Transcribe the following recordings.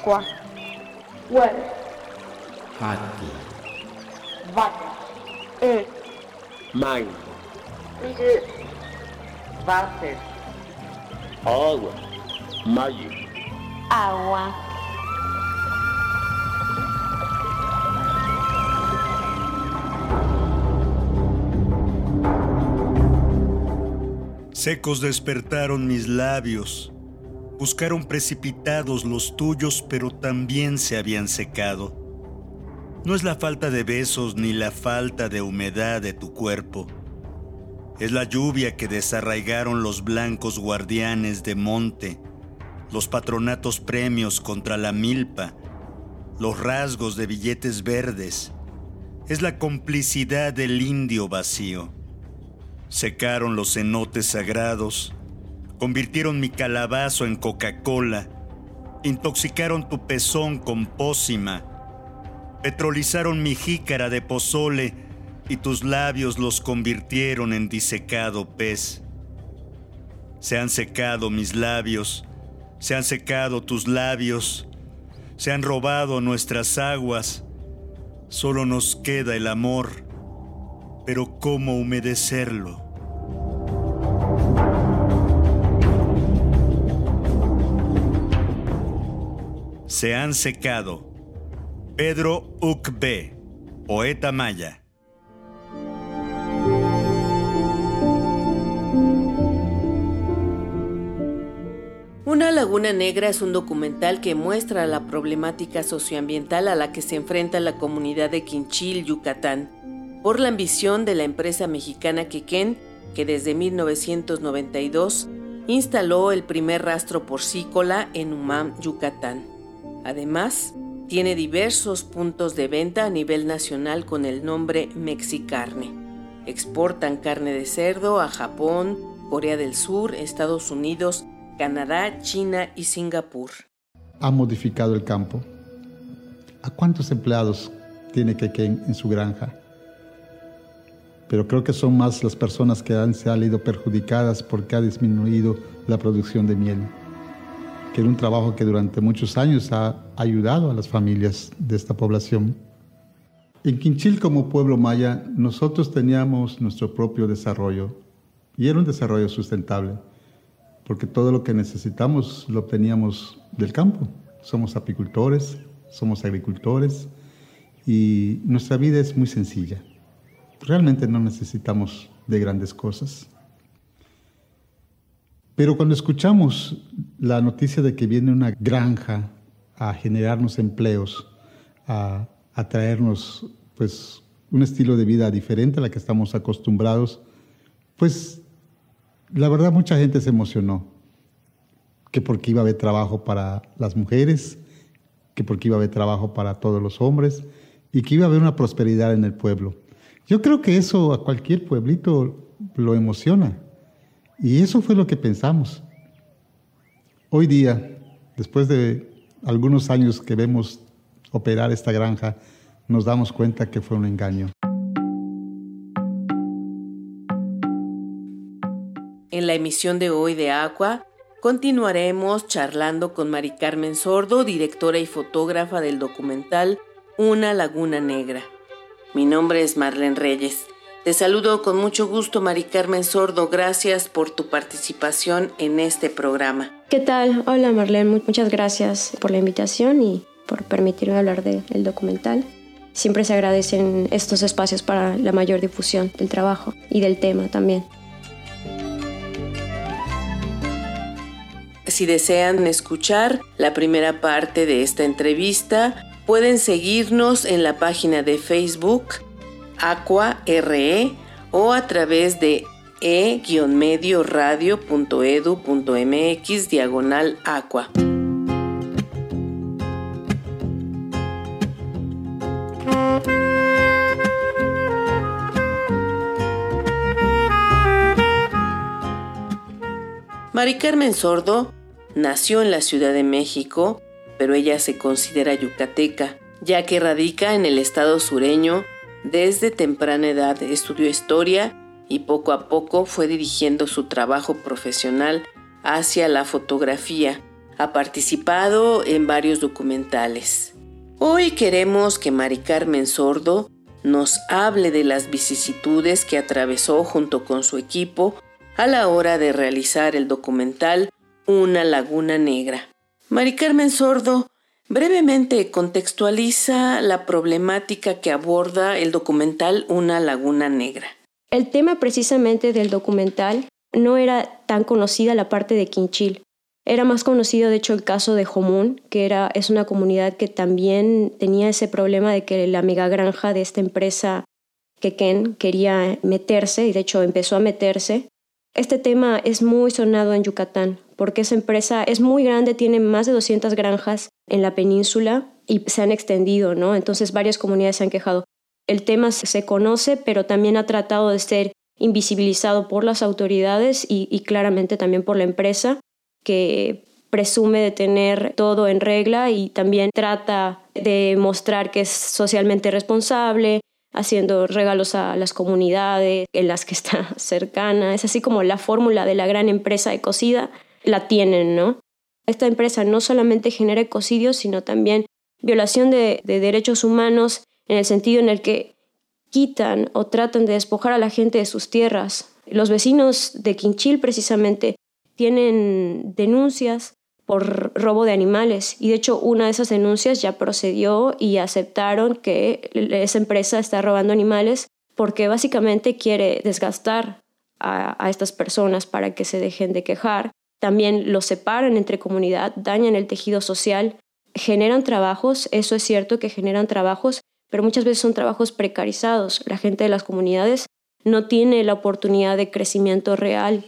Aqua. Well. Hati. Water. Earth. Mind. Water. Water. Agua. Magic. Agua. Secos despertaron mis labios, buscaron precipitados los tuyos, pero también se habían secado. No es la falta de besos ni la falta de humedad de tu cuerpo. Es la lluvia que desarraigaron los blancos guardianes de monte, los patronatos premios contra la milpa, los rasgos de billetes verdes. Es la complicidad del indio vacío. Secaron los cenotes sagrados, convirtieron mi calabazo en Coca-Cola, intoxicaron tu pezón con pócima, petrolizaron mi jícara de pozole y tus labios los convirtieron en disecado pez. Se han secado mis labios, se han secado tus labios, se han robado nuestras aguas, solo nos queda el amor pero ¿cómo humedecerlo? Se han secado. Pedro Ucbe, poeta maya. Una laguna negra es un documental que muestra la problemática socioambiental a la que se enfrenta la comunidad de Quinchil, Yucatán por la ambición de la empresa mexicana Quequén, que desde 1992 instaló el primer rastro porcícola en Umam, Yucatán. Además, tiene diversos puntos de venta a nivel nacional con el nombre Mexicarne. Exportan carne de cerdo a Japón, Corea del Sur, Estados Unidos, Canadá, China y Singapur. Ha modificado el campo. ¿A cuántos empleados tiene Quequén en su granja? pero creo que son más las personas que han salido perjudicadas porque ha disminuido la producción de miel, que era un trabajo que durante muchos años ha ayudado a las familias de esta población. En Quinchil como pueblo maya nosotros teníamos nuestro propio desarrollo y era un desarrollo sustentable, porque todo lo que necesitamos lo obteníamos del campo. Somos apicultores, somos agricultores y nuestra vida es muy sencilla realmente no necesitamos de grandes cosas. Pero cuando escuchamos la noticia de que viene una granja a generarnos empleos, a, traernos pues un estilo de vida diferente a la que estamos acostumbrados, pues la verdad mucha gente se emocionó, que porque iba a haber trabajo para las mujeres, que porque iba a haber trabajo para todos los hombres y que iba a haber una prosperidad en el pueblo. Yo creo que eso a cualquier pueblito lo emociona. Y eso fue lo que pensamos. Hoy día, después de algunos años que vemos operar esta granja, nos damos cuenta que fue un engaño. En la emisión de hoy de Aqua, continuaremos charlando con Mari Carmen Sordo, directora y fotógrafa del documental Una Laguna Negra. Mi nombre es Marlene Reyes. Te saludo con mucho gusto, Mari Carmen Sordo. Gracias por tu participación en este programa. ¿Qué tal? Hola, Marlene. Muchas gracias por la invitación y por permitirme hablar del documental. Siempre se agradecen estos espacios para la mayor difusión del trabajo y del tema también. Si desean escuchar la primera parte de esta entrevista, Pueden seguirnos en la página de Facebook Aqua RE o a través de e-medioradio.edu.mx diagonal aqua. Mari Carmen Sordo nació en la Ciudad de México pero ella se considera yucateca, ya que radica en el estado sureño desde temprana edad, estudió historia y poco a poco fue dirigiendo su trabajo profesional hacia la fotografía, Ha participado en varios documentales. Hoy queremos que Mari Carmen Sordo nos hable de las vicisitudes que atravesó junto con su equipo a la hora de realizar el documental Una Laguna Negra. Mari Carmen Sordo brevemente contextualiza la problemática que aborda el documental Una Laguna Negra. El tema precisamente del documental no era tan conocida la parte de Quinchil. Era más conocido, de hecho, el caso de Jomún, que era, es una comunidad que también tenía ese problema de que la mega granja de esta empresa Quequén quería meterse, y de hecho empezó a meterse. Este tema es muy sonado en Yucatán, porque esa empresa es muy grande, tiene más de 200 granjas en la península y se han extendido, ¿no? Entonces varias comunidades se han quejado. El tema se conoce, pero también ha tratado de ser invisibilizado por las autoridades y, claramente también por la empresa, que presume de tener todo en regla y también trata de mostrar que es socialmente responsable, haciendo regalos a las comunidades en las que está cercana. Es así como la fórmula de la gran empresa ecocida la tienen, ¿no? Esta empresa no solamente genera ecocidios, sino también violación de derechos humanos en el sentido en el que quitan o tratan de despojar a la gente de sus tierras. Los vecinos de Quinchil precisamente tienen denuncias por robo de animales y de hecho una de esas denuncias ya procedió y aceptaron que esa empresa está robando animales porque básicamente quiere desgastar a, a estas personas para que se dejen de quejar. También los separan entre comunidad, dañan el tejido social, generan trabajos, eso es cierto que generan trabajos, pero muchas veces son trabajos precarizados. La gente de las comunidades no tiene la oportunidad de crecimiento real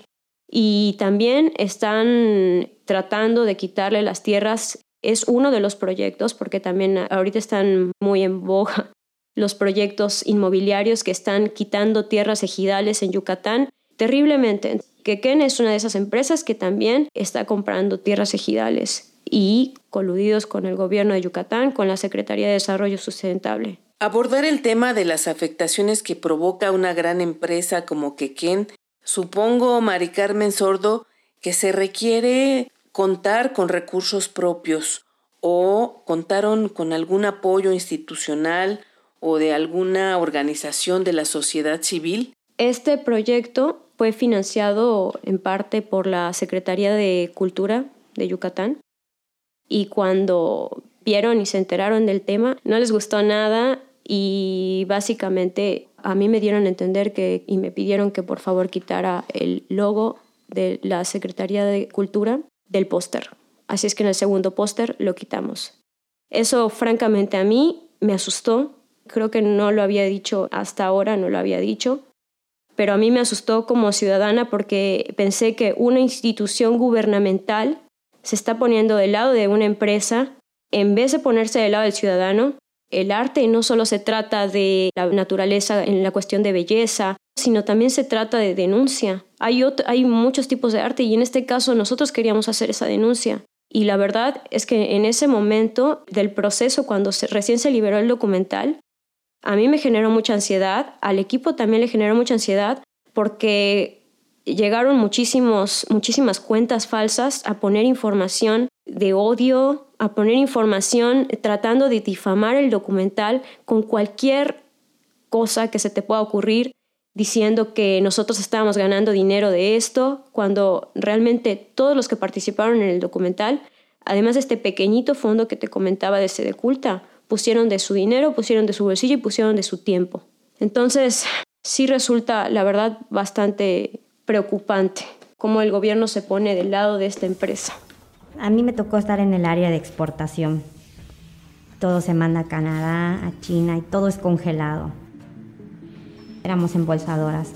y también están tratando de quitarle las tierras. Es uno de los proyectos, porque también ahorita están muy en boga los proyectos inmobiliarios que están quitando tierras ejidales en Yucatán terriblemente. Quequén es una de esas empresas que también está comprando tierras ejidales y coludidos con el gobierno de Yucatán, con la Secretaría de Desarrollo Sustentable. Abordar el tema de las afectaciones que provoca una gran empresa como Quequén, supongo, Mari Carmen Sordo, que se requiere contar con recursos propios o contaron con algún apoyo institucional o de alguna organización de la sociedad civil? Este proyecto fue financiado en parte por la Secretaría de Cultura de Yucatán y cuando vieron y se enteraron del tema, no les gustó nada y básicamente a mí me dieron a entender que y me pidieron que por favor quitara el logo de la Secretaría de Cultura del póster. Así es que en el segundo póster lo quitamos. Eso francamente a mí me asustó. Creo que no lo había dicho hasta ahora, no lo había dicho. Pero a mí me asustó como ciudadana porque pensé que una institución gubernamental se está poniendo del lado de una empresa en vez de ponerse del lado del ciudadano. El arte no solo se trata de la naturaleza en la cuestión de belleza, sino también se trata de denuncia. Hay, hay muchos tipos de arte y en este caso nosotros queríamos hacer esa denuncia. Y la verdad es que en ese momento del proceso, cuando recién se liberó el documental, a mí me generó mucha ansiedad, al equipo también le generó mucha ansiedad, porque llegaron muchísimos, muchísimas cuentas falsas a poner información de odio, a poner información tratando de difamar el documental con cualquier cosa que se te pueda ocurrir, diciendo que nosotros estábamos ganando dinero de esto, cuando realmente todos los que participaron en el documental, además de este pequeñito fondo que te comentaba de Sede Culta, pusieron de su dinero, pusieron de su bolsillo y pusieron de su tiempo. Entonces, sí resulta, la verdad, bastante preocupante cómo el gobierno se pone del lado de esta empresa. A mí me tocó estar en el área de exportación. Todo se manda a Canadá, a China y todo es congelado. Éramos embolsadoras,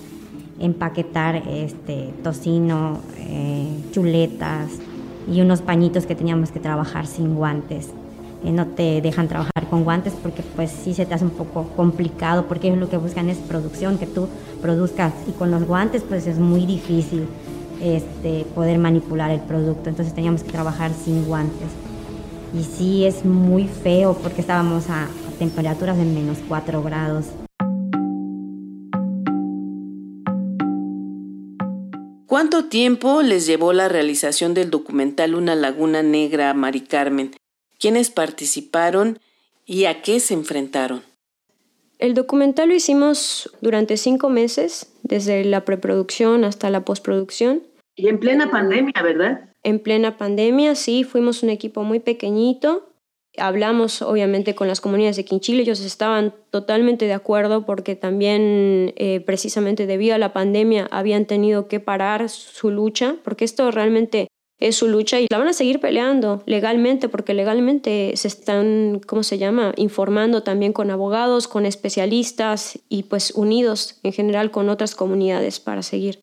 empaquetar este, tocino, eh, chuletas y unos pañitos que teníamos que trabajar sin guantes. No te dejan trabajar con guantes porque pues sí se te hace un poco complicado porque ellos lo que buscan es producción, que tú produzcas y con los guantes pues es muy difícil este, poder manipular el producto, entonces teníamos que trabajar sin guantes. Y sí es muy feo porque estábamos a, temperaturas de menos 4 grados. ¿Cuánto tiempo les llevó la realización del documental Una Laguna Negra, Mari Carmen? ¿Quiénes participaron y a qué se enfrentaron? El documental lo hicimos durante cinco meses, desde la preproducción hasta la postproducción. Y en plena pandemia, ¿verdad? En plena pandemia, sí, fuimos un equipo muy pequeñito. Hablamos obviamente con las comunidades de Quinchil, ellos estaban totalmente de acuerdo porque también eh, precisamente debido a la pandemia habían tenido que parar su lucha, porque esto realmente es su lucha y la van a seguir peleando legalmente porque legalmente se están, ¿cómo se llama?, informando también con abogados, con especialistas y pues unidos en general con otras comunidades para seguir.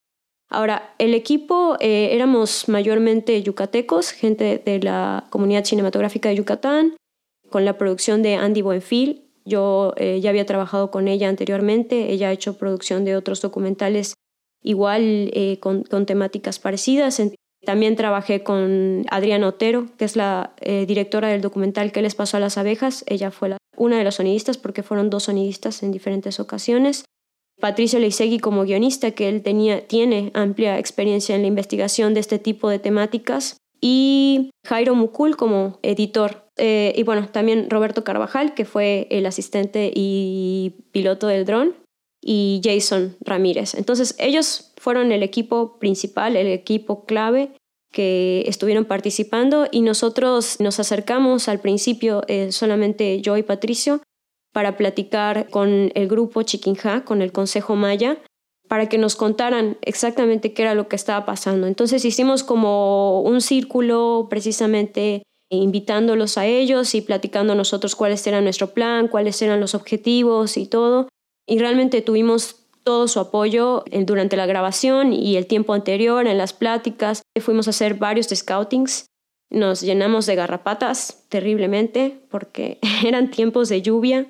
Ahora, el equipo eh, éramos mayormente yucatecos, gente de la comunidad cinematográfica de Yucatán, con la producción de Andy Buenfil. Yo eh, ya había trabajado con ella anteriormente, ella ha hecho producción de otros documentales igual eh, con, con, temáticas parecidas. También trabajé con Adriana Otero, que es la eh, directora del documental ¿Qué les pasó a las abejas? Ella fue una de las sonidistas porque fueron dos sonidistas en diferentes ocasiones. Patricio Leisegui como guionista, que él tenía, tiene amplia experiencia en la investigación de este tipo de temáticas. Y Jairo Mukul como editor. Eh, y bueno, también Roberto Carvajal, que fue el asistente y piloto del dron. Y Jason Ramírez. Entonces ellos fueron el equipo principal, el equipo clave que estuvieron participando y nosotros nos acercamos al principio eh, solamente yo y Patricio para platicar con el grupo Chiquinja, con el Consejo Maya, para que nos contaran exactamente qué era lo que estaba pasando. Entonces hicimos como un círculo precisamente invitándolos a ellos y platicando nosotros cuáles era nuestro plan, cuáles eran los objetivos y todo. Y realmente tuvimos todo su apoyo durante la grabación y el tiempo anterior en las pláticas. Fuimos a hacer varios scoutings. Nos llenamos de garrapatas terriblemente porque eran tiempos de lluvia.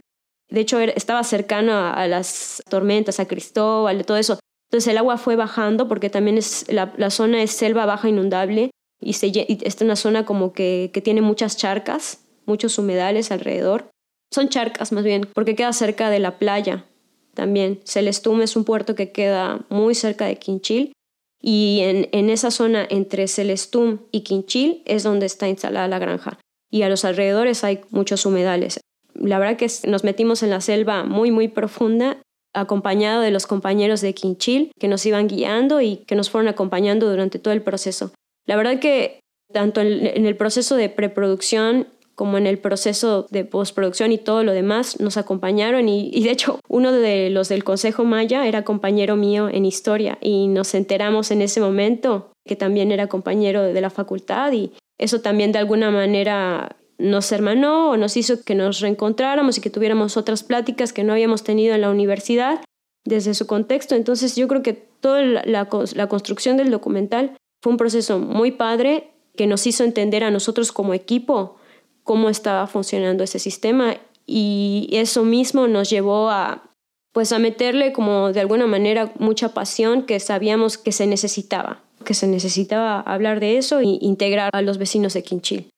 De hecho, estaba cercano a, las tormentas, a Cristóbal, todo eso. Entonces el agua fue bajando porque también es, la, zona es selva baja inundable y, se, es una zona como que, que tiene muchas charcas, muchos humedales alrededor. Son charcas más bien porque queda cerca de la playa también. Celestum es un puerto que queda muy cerca de Quinchil y en, en esa zona entre Celestum y Quinchil es donde está instalada la granja y a los alrededores hay muchos humedales. La verdad que nos metimos en la selva muy, muy profunda acompañado de los compañeros de Quinchil que nos iban guiando y que nos fueron acompañando durante todo el proceso. La verdad que tanto en el proceso de preproducción como en el proceso de postproducción y todo lo demás, nos acompañaron y, de hecho uno de los del Consejo Maya era compañero mío en historia y nos enteramos en ese momento que también era compañero de la facultad y eso también de alguna manera nos hermanó o nos hizo que nos reencontráramos y que tuviéramos otras pláticas que no habíamos tenido en la universidad desde su contexto. Entonces yo creo que toda la, construcción del documental fue un proceso muy padre que nos hizo entender a nosotros como equipo cómo estaba funcionando ese sistema y eso mismo nos llevó a pues a meterle como de alguna manera mucha pasión que sabíamos que se necesitaba, que se necesitaba hablar de eso e integrar a los vecinos de Quinchil.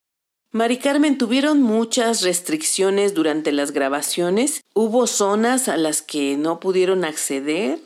Mari Carmen, ¿tuvieron muchas restricciones durante las grabaciones? ¿Hubo zonas a las que no pudieron acceder?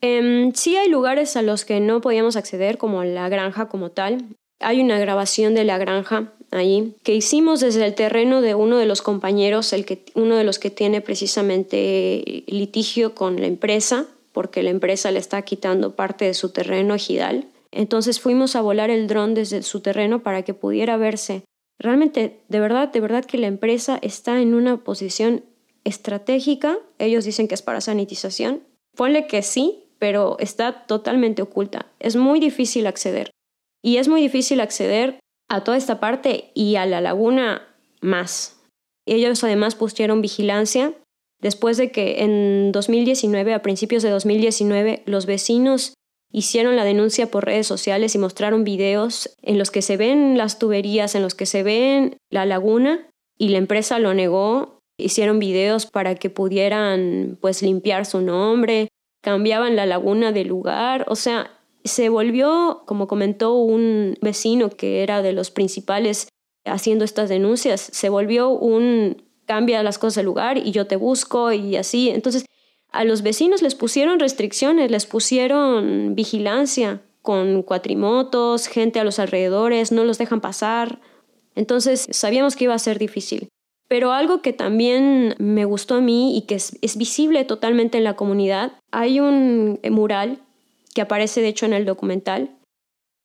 Em, sí hay lugares a los que no podíamos acceder, como la granja como tal. Hay una grabación de la granja allí, que hicimos desde el terreno de uno de los compañeros, el que, uno de los que tiene precisamente litigio con la empresa, porque la empresa le está quitando parte de su terreno ejidal. Entonces fuimos a volar el dron desde su terreno para que pudiera verse. Realmente, de verdad, de verdad que la empresa está en una posición estratégica. Ellos dicen que es para sanitización. Ponle que sí, pero está totalmente oculta. Es muy difícil acceder. Y es muy difícil acceder a toda esta parte y a la laguna más. Ellos además pusieron vigilancia después de que en 2019, a principios de 2019, los vecinos hicieron la denuncia por redes sociales y mostraron videos en los que se ven las tuberías, en los que se ven la laguna y la empresa lo negó. Hicieron videos para que pudieran pues limpiar su nombre, cambiaban la laguna de lugar, o sea, se volvió, como comentó un vecino que era de los principales haciendo estas denuncias, se volvió un cambia las cosas de lugar y yo te busco y así. Entonces, a los vecinos les pusieron restricciones, les pusieron vigilancia con cuatrimotos, gente a los alrededores, no los dejan pasar. Entonces sabíamos que iba a ser difícil. Pero algo que también me gustó a mí y que es, es, visible totalmente en la comunidad, hay un mural que aparece de hecho en el documental,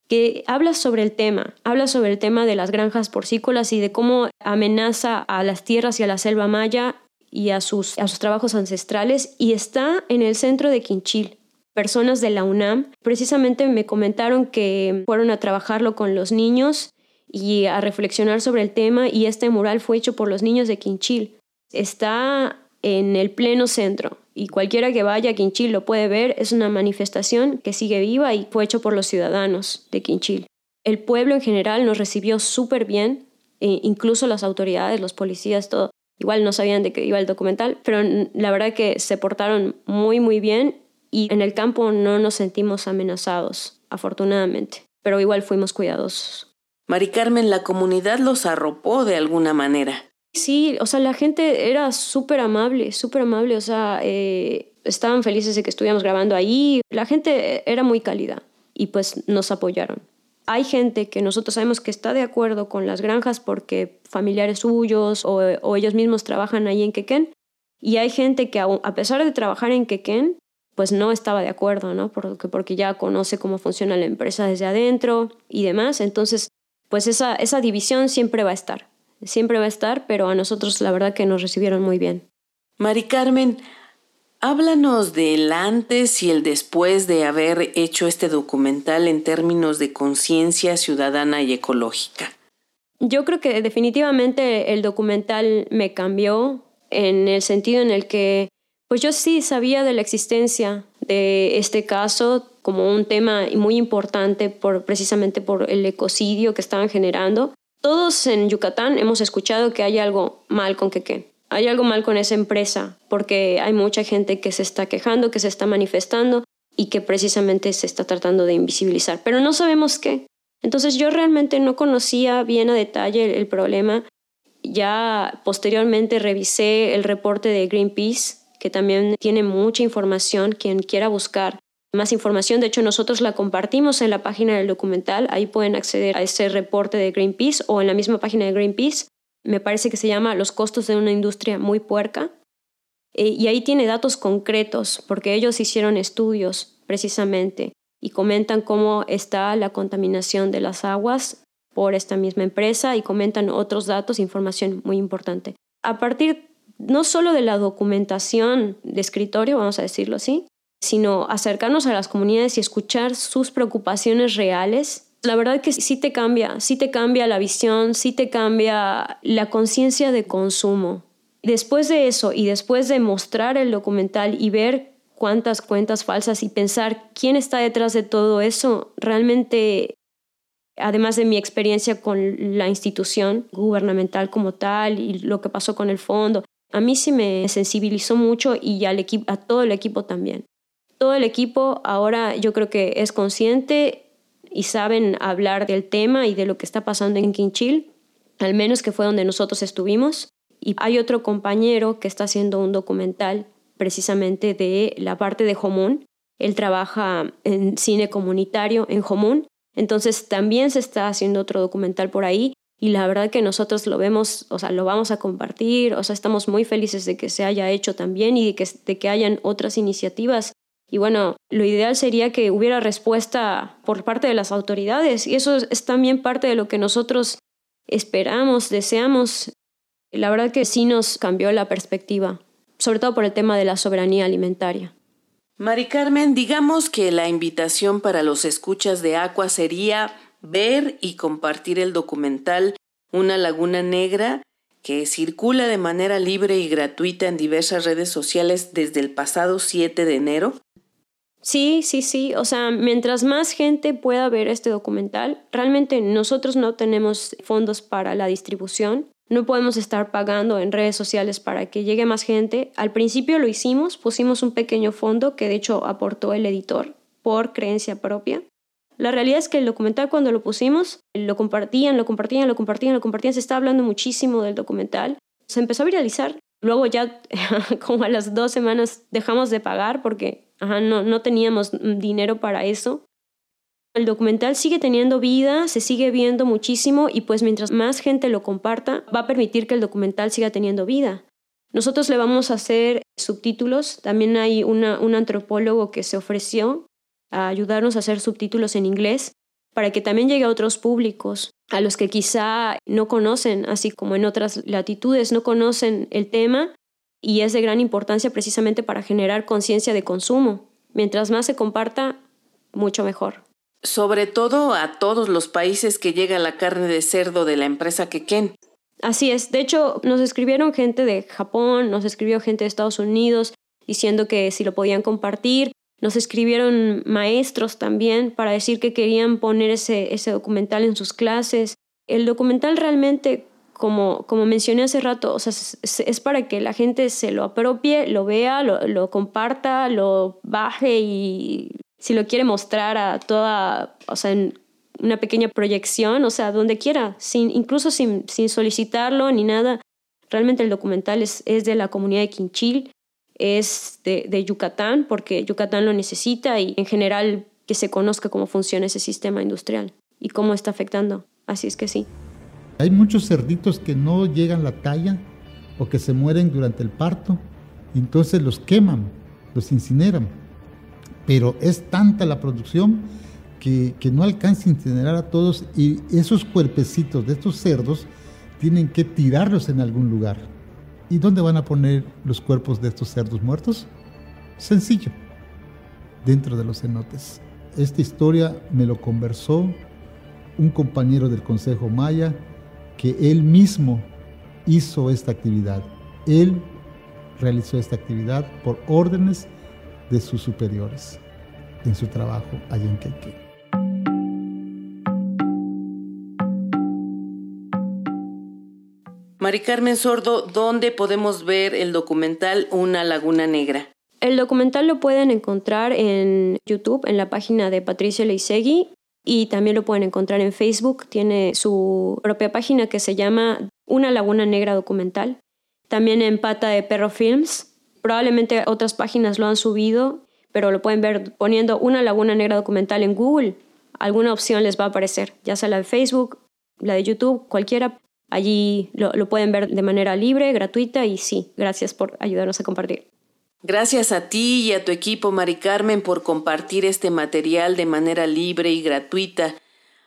que habla sobre el tema, habla sobre el tema de las granjas porcícolas y de cómo amenaza a las tierras y a la selva maya y a sus, a sus trabajos ancestrales y está en el centro de Quinchil. Personas de la UNAM precisamente me comentaron que fueron a trabajarlo con los niños y a reflexionar sobre el tema y este mural fue hecho por los niños de Quinchil. Está en el pleno centro y cualquiera que vaya a Quinchil lo puede ver, es una manifestación que sigue viva y fue hecho por los ciudadanos de Quinchil. El pueblo en general nos recibió súper bien, e incluso las autoridades, los policías, todo. Igual no sabían de qué iba el documental, pero la verdad que se portaron muy, muy bien y en el campo no nos sentimos amenazados, afortunadamente, pero igual fuimos cuidadosos. Mari Carmen, la comunidad los arropó de alguna manera. Sí, o sea, la gente era súper amable, súper amable, o sea, eh, estaban felices de que estuviéramos grabando ahí, la gente era muy cálida y pues nos apoyaron. Hay gente que nosotros sabemos que está de acuerdo con las granjas porque familiares suyos o, ellos mismos trabajan ahí en Quequén y hay gente que a pesar de trabajar en Quequén, pues no estaba de acuerdo, ¿no? Porque, porque ya conoce cómo funciona la empresa desde adentro y demás. Entonces, pues esa, esa división siempre va a estar siempre va a estar, pero a nosotros la verdad que nos recibieron muy bien. Mari Carmen, háblanos del antes y el después de haber hecho este documental en términos de conciencia ciudadana y ecológica. Yo creo que definitivamente el documental me cambió en el sentido en el que pues yo sí sabía de la existencia de este caso como un tema muy importante por, precisamente por el ecocidio que estaban generando, todos en Yucatán hemos escuchado que hay algo mal con Quequén. Hay algo mal con esa empresa porque hay mucha gente que se está quejando, que se está manifestando y que precisamente se está tratando de invisibilizar, pero no sabemos qué. Entonces yo realmente no conocía bien a detalle el, problema. Ya posteriormente revisé el reporte de Greenpeace, que también tiene mucha información, quien quiera buscar más información. De hecho, nosotros la compartimos en la página del documental. Ahí pueden acceder a ese reporte de Greenpeace o en la misma página de Greenpeace. Me parece que se llama Los costos de una industria muy puerca. E, y ahí tiene datos concretos, porque ellos hicieron estudios precisamente y comentan cómo está la contaminación de las aguas por esta misma empresa y comentan otros datos, información muy importante. A partir no solo de la documentación de escritorio, vamos a decirlo así, sino acercarnos a las comunidades y escuchar sus preocupaciones reales. La verdad que sí te cambia, sí te cambia la visión, sí te cambia la conciencia de consumo. Después de eso y después de mostrar el documental y ver cuántas cuentas falsas y pensar quién está detrás de todo eso, realmente, además de mi experiencia con la institución gubernamental como tal y lo que pasó con el fondo, a mí sí me sensibilizó mucho y al a todo el equipo también todo el equipo ahora yo creo que es consciente y saben hablar del tema y de lo que está pasando en Quinchil, al menos que fue donde nosotros estuvimos. Y hay otro compañero que está haciendo un documental precisamente de la parte de Jomún. Él trabaja en cine comunitario en Jomún. Entonces también se está haciendo otro documental por ahí y la verdad que nosotros lo vemos, o sea, lo vamos a compartir, o sea, estamos muy felices de que se haya hecho también y de que, de que hayan otras iniciativas y bueno, lo ideal sería que hubiera respuesta por parte de las autoridades y eso es también parte de lo que nosotros esperamos, deseamos. La verdad que sí nos cambió la perspectiva, sobre todo por el tema de la soberanía alimentaria. Mari Carmen, digamos que la invitación para los escuchas de Aqua sería ver y compartir el documental Una Laguna Negra que circula de manera libre y gratuita en diversas redes sociales desde el pasado 7 de enero Sí, sí, sí. O sea, mientras más gente pueda ver este documental, realmente nosotros no tenemos fondos para la distribución. No podemos estar pagando en redes sociales para que llegue más gente. Al principio lo hicimos, pusimos un pequeño fondo que de hecho aportó el editor por creencia propia. La realidad es que el documental cuando lo pusimos, lo compartían, lo compartían, lo compartían, lo compartían, se está hablando muchísimo del documental. Se empezó a viralizar. Luego ya como a las dos semanas dejamos de pagar porque no, teníamos dinero para eso. El documental sigue teniendo vida, se sigue viendo muchísimo y pues mientras más gente lo comparta, va a permitir que el documental siga teniendo vida. Nosotros le vamos a hacer subtítulos. También hay un antropólogo que se ofreció a ayudarnos a hacer subtítulos en inglés para que también llegue a otros públicos, a los que quizá no conocen, así como en otras latitudes, no conocen el tema y es de gran importancia precisamente para generar conciencia de consumo. Mientras más se comparta, mucho mejor. Sobre todo a todos los países que llega la carne de cerdo de la empresa Keken. Así es. De hecho, nos escribieron gente de Japón, nos escribió gente de Estados Unidos diciendo que si lo podían compartir. Nos escribieron maestros también para decir que querían poner ese, ese documental en sus clases. El documental realmente, como, como mencioné hace rato, o sea, es, para que la gente se lo apropie, lo vea, lo, lo comparta, lo baje y si lo quiere mostrar a toda, o sea, en una pequeña proyección, o sea, donde quiera, sin, incluso sin, sin solicitarlo ni nada. Realmente el documental es, es de la comunidad de Quinchil, es de, de, Yucatán, porque Yucatán lo necesita y en general que se conozca cómo funciona ese sistema industrial y cómo está afectando. Así es que sí. Hay muchos cerditos que no llegan la talla o que se mueren durante el parto, entonces los queman, los incineran pero es tanta la producción que, no alcanza a incinerar a todos y esos cuerpecitos de estos cerdos tienen que tirarlos en algún lugar. ¿Y dónde van a poner los cuerpos de estos cerdos muertos? Sencillo, dentro de los cenotes. Esta historia me lo conversó un compañero del Consejo Maya que él mismo hizo esta actividad. Él realizó esta actividad por órdenes de sus superiores en su trabajo allá en Queque. Mari Carmen Sordo, ¿dónde podemos ver el documental Una Laguna Negra? El documental lo pueden encontrar en YouTube, en la página de Patricia Leisegui, y también lo pueden encontrar en Facebook. Tiene su propia página que se llama Una Laguna Negra Documental. También en Pata de Perro Films. Probablemente otras páginas lo han subido, pero lo pueden ver poniendo una laguna negra documental en Google. Alguna opción les va a aparecer, ya sea la de Facebook, la de YouTube, cualquiera. Allí lo, lo pueden ver de manera libre, gratuita y sí, gracias por ayudarnos a compartir. Gracias a ti y a tu equipo, Mari Carmen, por compartir este material de manera libre y gratuita.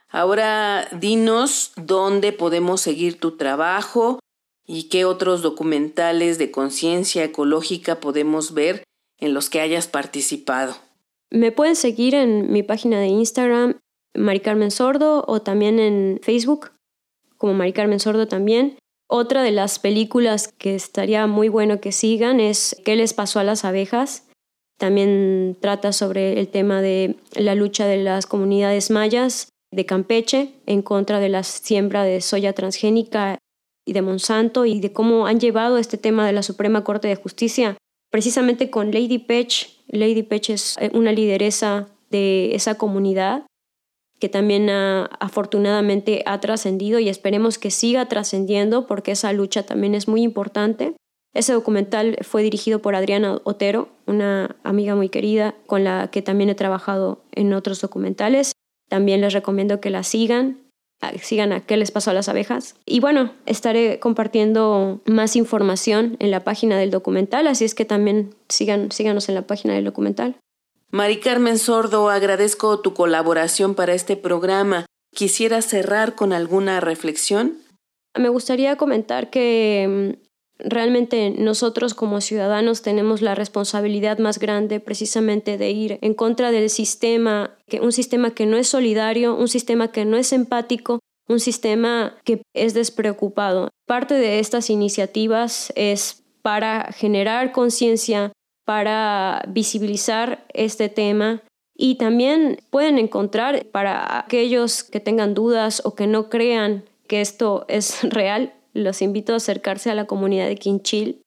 Ahora dinos dónde podemos seguir tu trabajo y qué otros documentales de conciencia ecológica podemos ver en los que hayas participado. Me pueden seguir en mi página de Instagram, Mari Carmen Sordo, o también en Facebook, como Mari Carmen Sordo también. Otra de las películas que estaría muy bueno que sigan es ¿Qué les pasó a las abejas? También trata sobre el tema de la lucha de las comunidades mayas de Campeche en contra de la siembra de soya transgénica y de Monsanto y de cómo han llevado este tema de la Suprema Corte de Justicia precisamente con Lady Pech. Lady Pech es eh, una lideresa de esa comunidad que también afortunadamente ha trascendido y esperemos que siga trascendiendo porque esa lucha también es muy importante. Ese documental fue dirigido por Adriana Otero, una amiga muy querida con la que también he trabajado en otros documentales. También les recomiendo que la sigan sigan a qué les pasó a las abejas. Y bueno, estaré compartiendo más información en la página del documental, así es que también sigan, síganos en la página del documental. Mari Carmen Sordo, agradezco tu colaboración para este programa. ¿Quisiera cerrar con alguna reflexión? Me gustaría comentar que realmente nosotros como ciudadanos tenemos la responsabilidad más grande precisamente de ir en contra del sistema, un sistema que no es solidario, un sistema que no es empático, un sistema que es despreocupado. Parte de estas iniciativas es para generar conciencia, para visibilizar este tema y también pueden encontrar para aquellos que tengan dudas o que no crean que esto es real, los invito a acercarse a la comunidad de Quinchil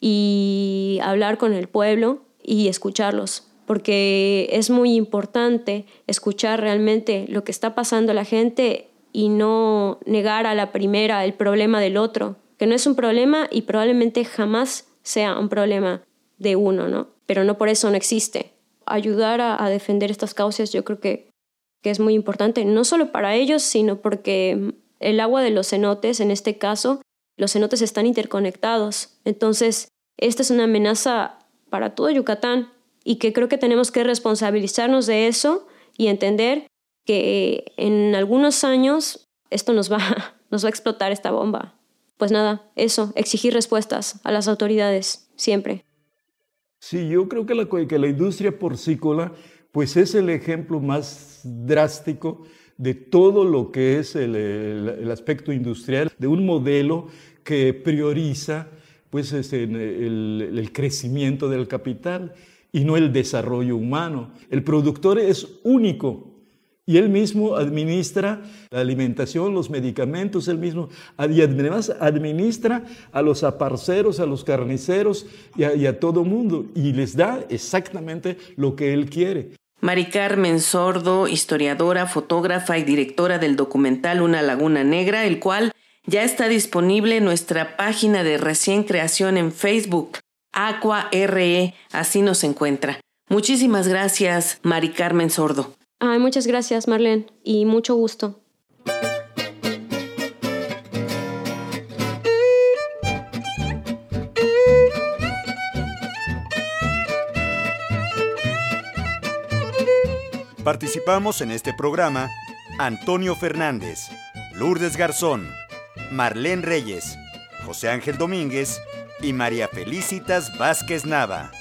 y hablar con el pueblo y escucharlos, porque es muy importante escuchar realmente lo que está pasando a la gente y no negar a la primera el problema del otro, que no es un problema y probablemente jamás sea un problema de uno, ¿no? Pero no por eso no existe. Ayudar a, defender estas causas yo creo que que es muy importante, no solo para ellos, sino porque el agua de los cenotes, en este caso, los cenotes están interconectados. Entonces, esta es una amenaza para todo Yucatán y que creo que tenemos que responsabilizarnos de eso y entender que en algunos años esto nos va, nos va a explotar esta bomba. Pues nada, eso, exigir respuestas a las autoridades, siempre. Sí, yo creo que la, industria porcícola pues es el ejemplo más drástico de todo lo que es el, aspecto industrial, de un modelo que prioriza pues, este, el, el crecimiento del capital y no el desarrollo humano. El productor es único y él mismo administra la alimentación, los medicamentos, él mismo, y además administra a los aparceros, a los carniceros y a, y a todo mundo, y les da exactamente lo que él quiere. Mari Carmen Sordo, historiadora, fotógrafa y directora del documental Una Laguna Negra, el cual ya está disponible en nuestra página de recién creación en Facebook, Aqua RE, así nos encuentra. Muchísimas gracias, Mari Carmen Sordo. Ay, muchas gracias, Marlene, y mucho gusto. Participamos en este programa Antonio Fernández, Lourdes Garzón, Marlene Reyes, José Ángel Domínguez y María Felicitas Vázquez Nava.